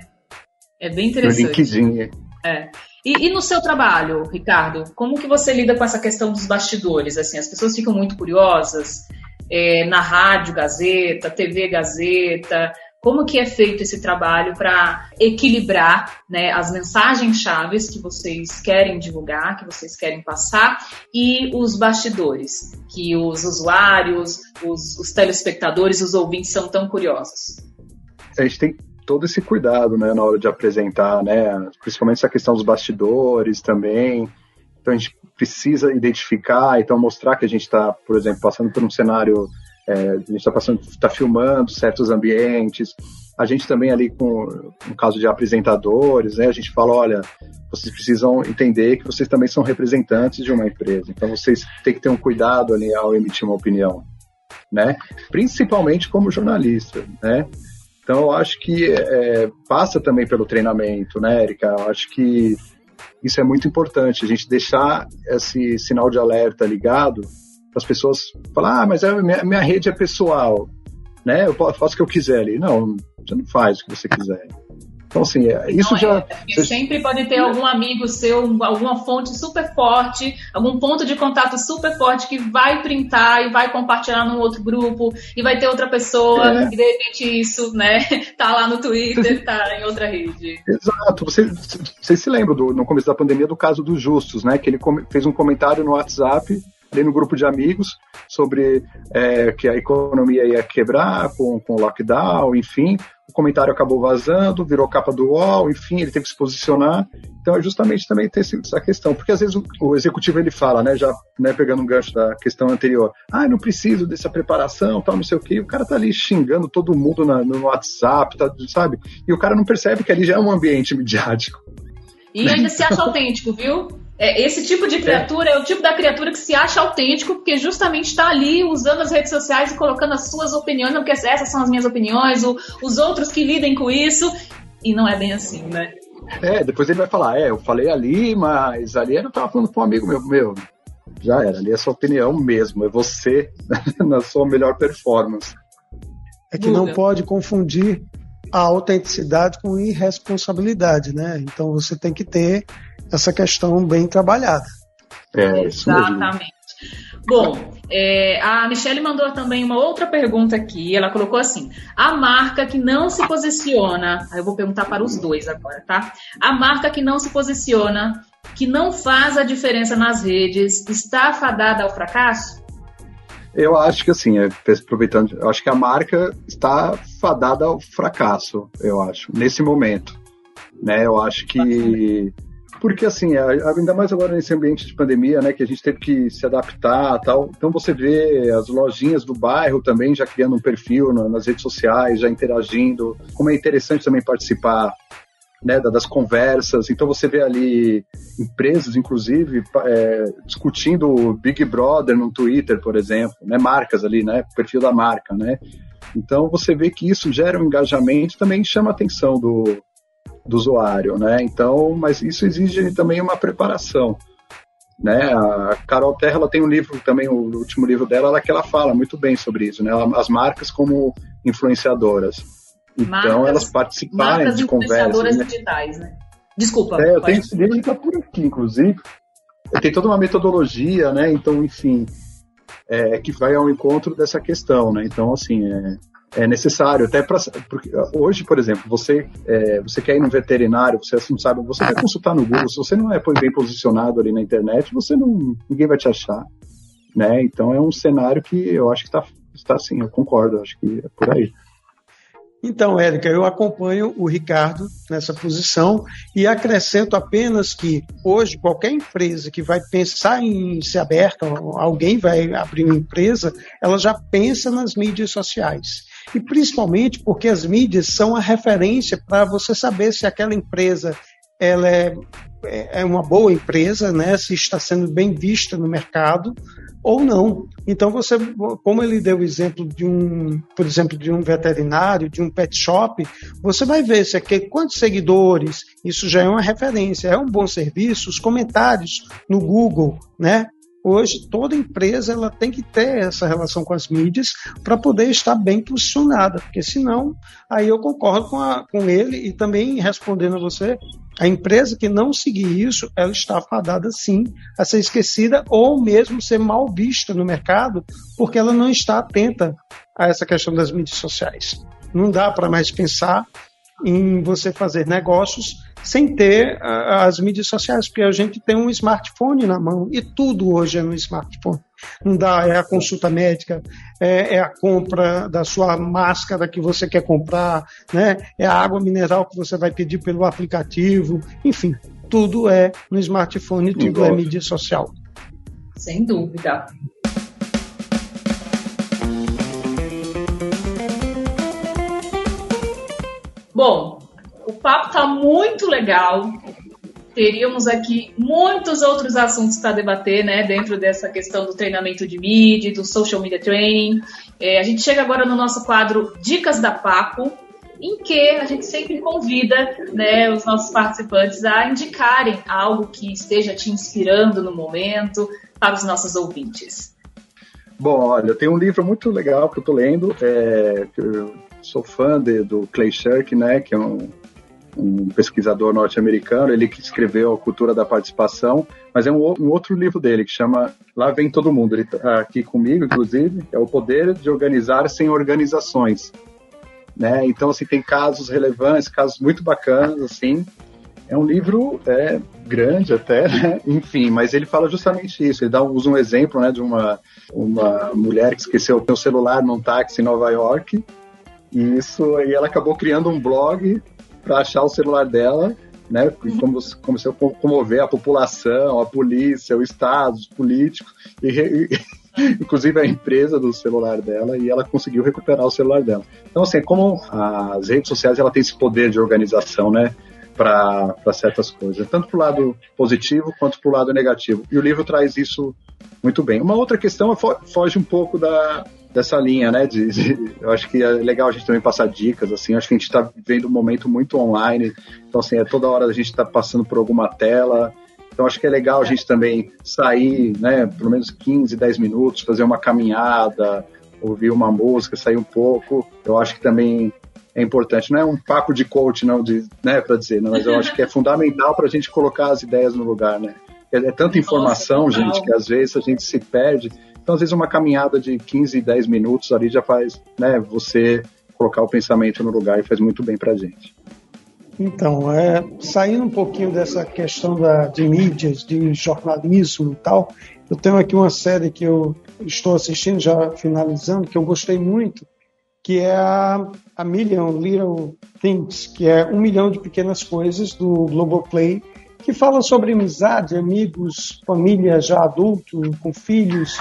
É bem interessante. No LinkedIn. É. E, e, no seu trabalho, Ricardo, como que você lida com essa questão dos bastidores? Assim, as pessoas ficam muito curiosas é, na rádio Gazeta, TV Gazeta. Como que é feito esse trabalho para equilibrar né, as mensagens chaves que vocês querem divulgar, que vocês querem passar, e os bastidores, que os usuários, os, os telespectadores, os ouvintes são tão curiosos? A gente tem todo esse cuidado, né, na hora de apresentar, né, principalmente essa questão dos bastidores também. Então a gente precisa identificar, então mostrar que a gente está, por exemplo, passando por um cenário, é, a gente está passando, está filmando certos ambientes. A gente também ali com no caso de apresentadores, né, a gente fala, olha, vocês precisam entender que vocês também são representantes de uma empresa. Então vocês têm que ter um cuidado ali ao emitir uma opinião, né? Principalmente como jornalista, né? Então, eu acho que é, passa também pelo treinamento, né, Erika? Eu acho que isso é muito importante, a gente deixar esse sinal de alerta ligado para as pessoas falar, ah, mas a minha, minha rede é pessoal, né? Eu faço o que eu quiser ali. Não, você não faz o que você quiser. Então, assim, é, isso já. É, você... Sempre pode ter algum amigo seu, alguma fonte super forte, algum ponto de contato super forte que vai printar e vai compartilhar num outro grupo, e vai ter outra pessoa, é. e de repente isso, né, tá lá no Twitter, tá em outra rede. Exato. Você, você se lembra do, no começo da pandemia do caso dos Justos, né? Que ele fez um comentário no WhatsApp ali no grupo de amigos sobre é, que a economia ia quebrar com, com o lockdown, enfim. Comentário acabou vazando, virou capa do UOL, enfim, ele teve que se posicionar. Então é justamente também ter essa questão, porque às vezes o, o executivo ele fala, né, já né, pegando um gancho da questão anterior, ah, não preciso dessa preparação, tal, não sei o quê, o cara tá ali xingando todo mundo na, no WhatsApp, tá, sabe? E o cara não percebe que ali já é um ambiente midiático. E ainda se acha autêntico, viu? É, esse tipo de criatura é. é. o tipo da criatura que se acha autêntico, porque justamente está ali usando as redes sociais e colocando as suas opiniões, não, porque essas são as minhas opiniões, o, os outros que lidem com isso, e não é bem assim, né? É, depois ele vai falar, é, eu falei ali, mas ali eu estava falando com um amigo meu, meu, já era, ali é sua opinião mesmo, é você na sua melhor performance. É que não pode confundir a autenticidade com irresponsabilidade, né? Então você tem que ter essa questão bem trabalhada. É, isso Exatamente. Bom, é, a Michelle mandou também uma outra pergunta aqui. Ela colocou assim: a marca que não se posiciona. Aí eu vou perguntar para os dois agora, tá? A marca que não se posiciona, que não faz a diferença nas redes, está fadada ao fracasso? Eu acho que assim, é, aproveitando, eu acho que a marca está fadada ao fracasso, eu acho, nesse momento. Né? Eu acho que porque assim, ainda mais agora nesse ambiente de pandemia, né, que a gente teve que se adaptar tal. Então você vê as lojinhas do bairro também já criando um perfil nas redes sociais, já interagindo. Como é interessante também participar né, das conversas. Então você vê ali empresas, inclusive, é, discutindo Big Brother no Twitter, por exemplo, né, marcas ali, né, perfil da marca, né. Então você vê que isso gera um engajamento, também chama a atenção do, do usuário, né? Então, mas isso exige também uma preparação. Né? A Carol Terra ela tem um livro também, o último livro dela, ela, que ela fala muito bem sobre isso, né? As marcas como influenciadoras. Então, marcas, elas participarem marcas de conversas. Né? digitais, né? Desculpa. É, eu tenho esse livro está por aqui, inclusive. Tem toda uma metodologia, né? Então, enfim, é, que vai ao encontro dessa questão, né? Então, assim, é, é necessário, até para. Hoje, por exemplo, você, é, você quer ir no veterinário, você não sabe, você vai consultar no Google, se você não é bem posicionado ali na internet, você não. ninguém vai te achar. Né? Então é um cenário que eu acho que está está assim, eu concordo, acho que é por aí. Então, Érica, eu acompanho o Ricardo nessa posição e acrescento apenas que hoje qualquer empresa que vai pensar em ser aberta, alguém vai abrir uma empresa, ela já pensa nas mídias sociais. E principalmente porque as mídias são a referência para você saber se aquela empresa ela é, é uma boa empresa, né, se está sendo bem vista no mercado, ou não. Então você, como ele deu o exemplo de um, por exemplo, de um veterinário, de um pet shop, você vai ver se aqui quantos seguidores, isso já é uma referência, é um bom serviço, os comentários no Google, né? Hoje toda empresa ela tem que ter essa relação com as mídias para poder estar bem posicionada, porque senão aí eu concordo com, a, com ele e também respondendo a você, a empresa que não seguir isso, ela está fadada sim a ser esquecida ou mesmo ser mal vista no mercado, porque ela não está atenta a essa questão das mídias sociais. Não dá para mais pensar em você fazer negócios sem ter uh, as mídias sociais, porque a gente tem um smartphone na mão e tudo hoje é no smartphone. Não dá, é a consulta médica, é, é, a compra da sua máscara que você quer comprar, né? é a água mineral que você vai pedir pelo aplicativo, enfim, tudo é no smartphone, tudo é mídia social. Sem dúvida. Bom, o papo está muito legal. Teríamos aqui muitos outros assuntos para debater, né, dentro dessa questão do treinamento de mídia, do social media training. É, a gente chega agora no nosso quadro Dicas da Papo, em que a gente sempre convida né, os nossos participantes a indicarem algo que esteja te inspirando no momento para os nossos ouvintes. Bom, olha, tenho um livro muito legal que eu estou lendo, é, sou fã de, do Clay Shirk, né, que é um, um pesquisador norte-americano, ele que escreveu A Cultura da Participação, mas é um, um, outro livro dele que chama Lá Vem Todo Mundo, ele está aqui comigo, inclusive, é O Poder de Organizar Sem Organizações. Né? Então, assim, tem casos relevantes, casos muito bacanas, assim. É um livro é, grande até, né? enfim, mas ele fala justamente isso. Ele dá, usa um exemplo né, de uma, uma mulher que esqueceu o celular num táxi em Nova York, e isso aí ela acabou criando um blog para achar o celular dela, né? Como, como se comover a população, a polícia, o Estado, os políticos, e, e, inclusive a empresa do celular dela, e ela conseguiu recuperar o celular dela. Então, assim, como as redes sociais ela tem esse poder de organização, né? Para certas coisas, tanto para o lado positivo quanto para o lado negativo. E o livro traz isso muito bem. Uma outra questão é foge um pouco da, dessa linha, né? De, de, eu acho que é legal a gente também passar dicas, assim. Acho que a gente está vivendo um momento muito online, então assim é toda hora a gente está passando por alguma tela. Então acho que é legal a gente também sair, né? Pelo menos 15, 10 minutos, fazer uma caminhada, ouvir uma música, sair um pouco. Eu acho que também é importante. Não é um papo de coach, não, de, né? Para dizer, não, mas eu acho que é fundamental para a gente colocar as ideias no lugar, né? É, é tanta informação, Nossa, gente, que às vezes a gente se perde. Então, às vezes, uma caminhada de 15, 10 minutos ali já faz né, você colocar o pensamento no lugar e faz muito bem para a gente. Então, é, saindo um pouquinho dessa questão da, de mídias, de jornalismo e tal, eu tenho aqui uma série que eu estou assistindo, já finalizando, que eu gostei muito, que é a, a Million Little Things, que é um milhão de pequenas coisas do Globoplay, que fala sobre amizade, amigos, família já adulto, com filhos.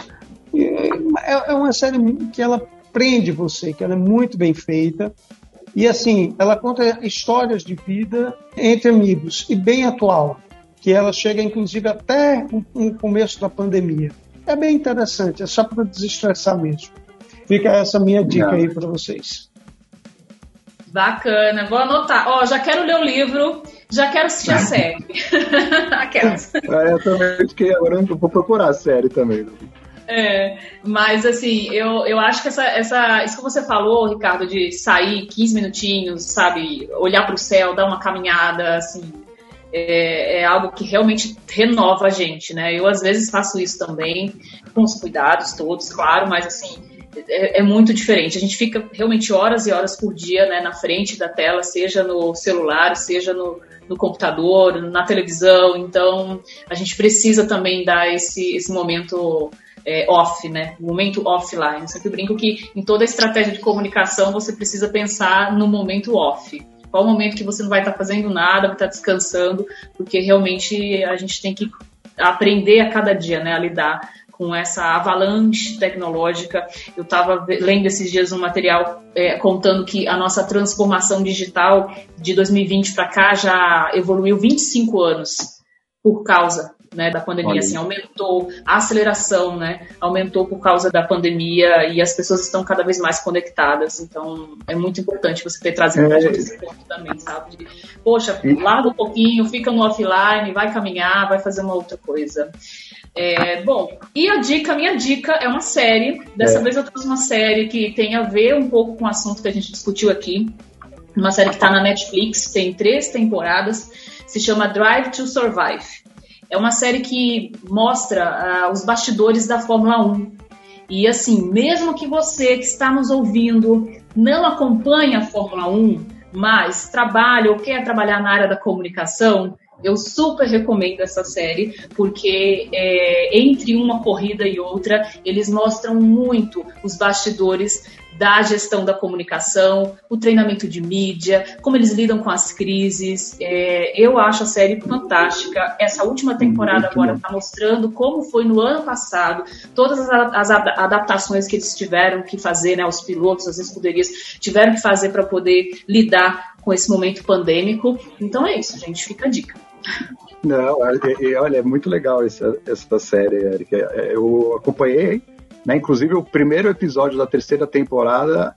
É, é uma série que ela prende você, que ela é muito bem feita. E assim, ela conta histórias de vida entre amigos e bem atual, que ela chega inclusive até o começo da pandemia. É bem interessante, é só para desestressar mesmo. Fica essa minha dica aí para vocês. Bacana, vou anotar. Ó, oh, já quero ler o livro, já quero assistir a série. Aquelas. É, eu também fiquei, agora eu vou procurar a série também. É, mas assim, eu, eu acho que essa, essa, isso que você falou, Ricardo, de sair 15 minutinhos, sabe, olhar para o céu, dar uma caminhada, assim, é, é, algo que realmente renova a gente, né? Eu às vezes faço isso também, com os cuidados todos, claro, mas assim, é, é, muito diferente. A gente fica realmente horas e horas por dia né, na frente da tela, seja no celular, seja no, no computador, na televisão. Então, a gente precisa também dar esse, esse momento é, off, né? Momento offline. Eu sempre brinco que em toda estratégia de comunicação você precisa pensar no momento off. Qual o momento que você não vai estar fazendo nada, vai estar descansando, porque realmente a gente tem que aprender a cada dia, né, a lidar com essa avalanche tecnológica. Eu estava lendo esses dias um material é, contando que a nossa transformação digital de 2020 para cá já evoluiu 25 anos por causa né, da pandemia, assim, aumentou a aceleração, né, aumentou por causa da pandemia e as pessoas estão cada vez mais conectadas, então é muito importante você ter trazido é. esse ponto também, sabe, de, poxa, larga um pouquinho, fica no offline, vai caminhar, vai fazer uma outra coisa. É, bom, e a dica, minha dica é uma série, dessa é. vez eu trouxe uma série que tem a ver um pouco com o assunto que a gente discutiu aqui, uma série que está na Netflix, tem três temporadas, se chama Drive to Survive. É uma série que mostra uh, os bastidores da Fórmula 1. E assim, mesmo que você que está nos ouvindo não acompanhe a Fórmula 1, mas trabalha ou quer trabalhar na área da comunicação, eu super recomendo essa série, porque é, entre uma corrida e outra, eles mostram muito os bastidores da gestão da comunicação, o treinamento de mídia, como eles lidam com as crises. É, eu acho a série fantástica. Essa última temporada agora está mostrando como foi no ano passado, todas as, as, adaptações que eles tiveram que fazer, né, os pilotos, as escuderias tiveram que fazer para poder lidar com esse momento pandêmico. Então é isso, gente. Fica a dica. Não, olha, é muito legal essa, essa série, Erika. É, eu acompanhei, né? Inclusive o primeiro episódio da terceira temporada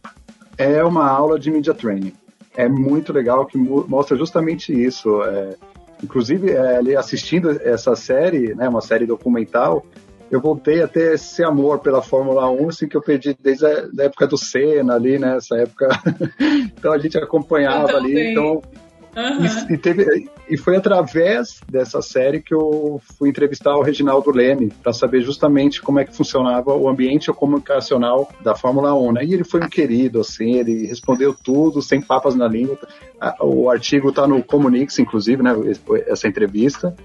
é uma aula de media training. É muito legal que mostra justamente isso. É, inclusive, é, assistindo essa série, né, uma série documental, eu voltei a ter esse amor pela Fórmula 1, assim, que eu perdi desde a da época do Senna ali, né? Essa época. então a gente acompanhava ali. Então Uhum. E, e, teve, e foi através dessa série que eu fui entrevistar o Reginaldo Leme para saber justamente como é que funcionava o ambiente comunicacional da Fórmula 1. Né? E ele foi um querido, assim, ele respondeu tudo, sem papas na língua. O artigo está no Comunix, inclusive, né, essa entrevista.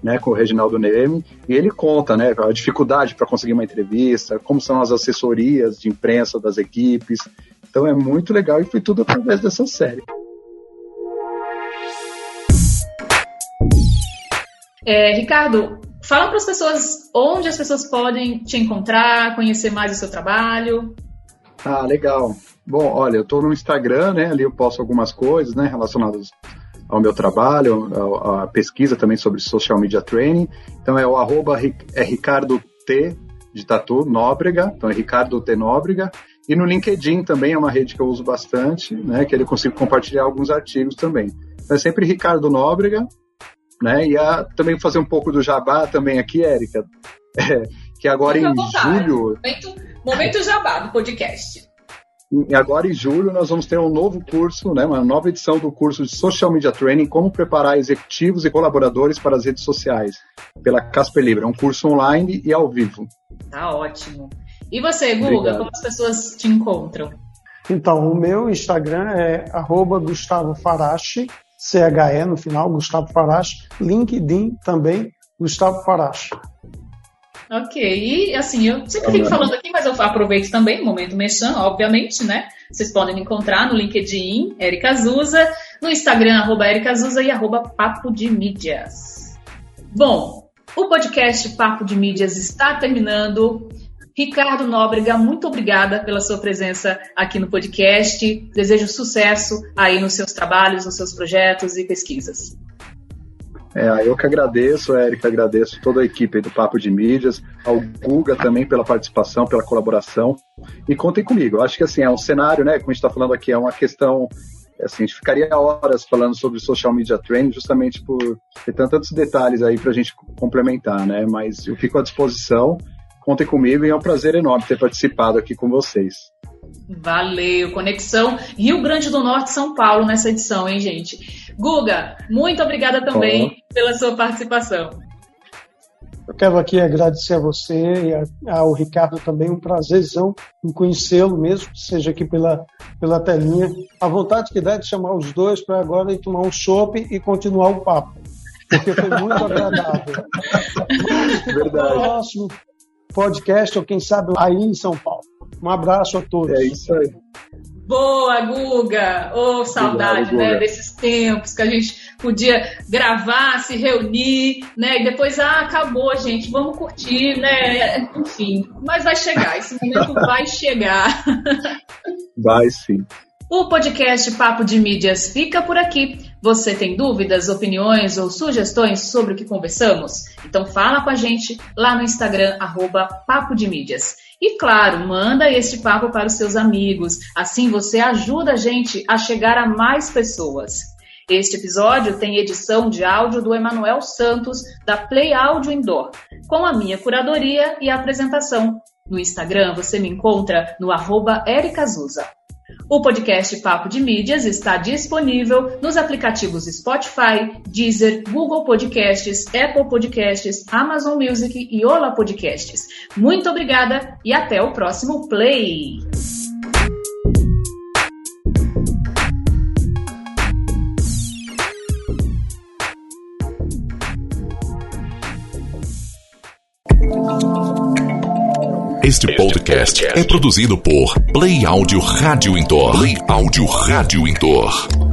Né, com o Reginaldo Neme, e ele conta né, a dificuldade para conseguir uma entrevista, como são as assessorias de imprensa das equipes. Então é muito legal e foi tudo através dessa série. É, Ricardo, fala para as pessoas onde as pessoas podem te encontrar, conhecer mais o seu trabalho. Ah, legal. Bom, olha, eu estou no Instagram, né? Ali eu posto algumas coisas, né, relacionadas ao meu trabalho, a, a, pesquisa também sobre social media training. Então é o arroba é Ricardo T de Tatu Nóbrega, então é Ricardo T Nóbrega. E no LinkedIn também é uma rede que eu uso bastante, né? Que ele consigo compartilhar alguns artigos também. Então, é sempre Ricardo Nóbrega, né? E a, também fazer um pouco do jabá também aqui, Érica, é, que agora em julho... Momento, momento jabá do podcast. Agora em julho nós vamos ter um novo curso, né, uma nova edição do curso de Social Media Training, como preparar executivos e colaboradores para as redes sociais, pela Casper Libre. É um curso online e ao vivo. Tá ótimo. E você, Guga, Obrigado. como as pessoas te encontram? Então, o meu Instagram é Gustavo Farache, CHE no final, Gustavo Farache. LinkedIn também, Gustavo Farache. Ok, e assim, eu sempre fico falando aqui, mas eu aproveito também o momento mexão, obviamente, né? Vocês podem me encontrar no LinkedIn, Erika Azusa, no Instagram, arroba Azusa e arroba Papo de Mídias. Bom, o podcast Papo de Mídias está terminando. Ricardo Nóbrega, muito obrigada pela sua presença aqui no podcast. Desejo sucesso aí nos seus trabalhos, nos seus projetos e pesquisas. É, eu que agradeço, Érica, agradeço toda a equipe do Papo de Mídias, ao Guga também pela participação, pela colaboração. E contem comigo. Eu acho que assim, é um cenário, né? Como a gente está falando aqui, é uma questão. Assim, a gente ficaria horas falando sobre social media training, justamente por ter tantos detalhes aí para a gente complementar, né? Mas eu fico à disposição contem comigo e é um prazer enorme ter participado aqui com vocês. Valeu, Conexão Rio Grande do Norte, São Paulo nessa edição, hein, gente? Guga, muito obrigada também pela sua participação. Eu quero aqui agradecer a você e ao Ricardo também, um prazerzão em conhecê-lo mesmo, seja aqui pela, pela telinha. A vontade que dá de chamar os dois para agora ir tomar um chopp e continuar o papo, porque foi muito agradável. Verdade. Próximo, podcast, ou quem sabe aí em São Paulo. Um abraço a todos. É isso aí. Boa, Guga! Ô, oh, saudade, Obrigado, né, Guga. desses tempos que a gente podia gravar, se reunir, né, e depois, ah, acabou, gente, vamos curtir, né, enfim. Mas vai chegar, esse momento vai chegar. Vai sim. O podcast Papo de Mídias fica por aqui. Você tem dúvidas, opiniões ou sugestões sobre o que conversamos? Então fala com a gente lá no Instagram, arroba Papo de Mídias. E claro, manda este papo para os seus amigos. Assim você ajuda a gente a chegar a mais pessoas. Este episódio tem edição de áudio do Emanuel Santos, da Play Áudio Indoor, com a minha curadoria e apresentação. No Instagram você me encontra no arroba Ericazusa. O podcast Papo de Mídias está disponível nos aplicativos Spotify, Deezer, Google Podcasts, Apple Podcasts, Amazon Music e Ola Podcasts. Muito obrigada e até o próximo Play! Este podcast é produzido por Play Áudio Rádio Indoor. Play Áudio Rádio Indoor.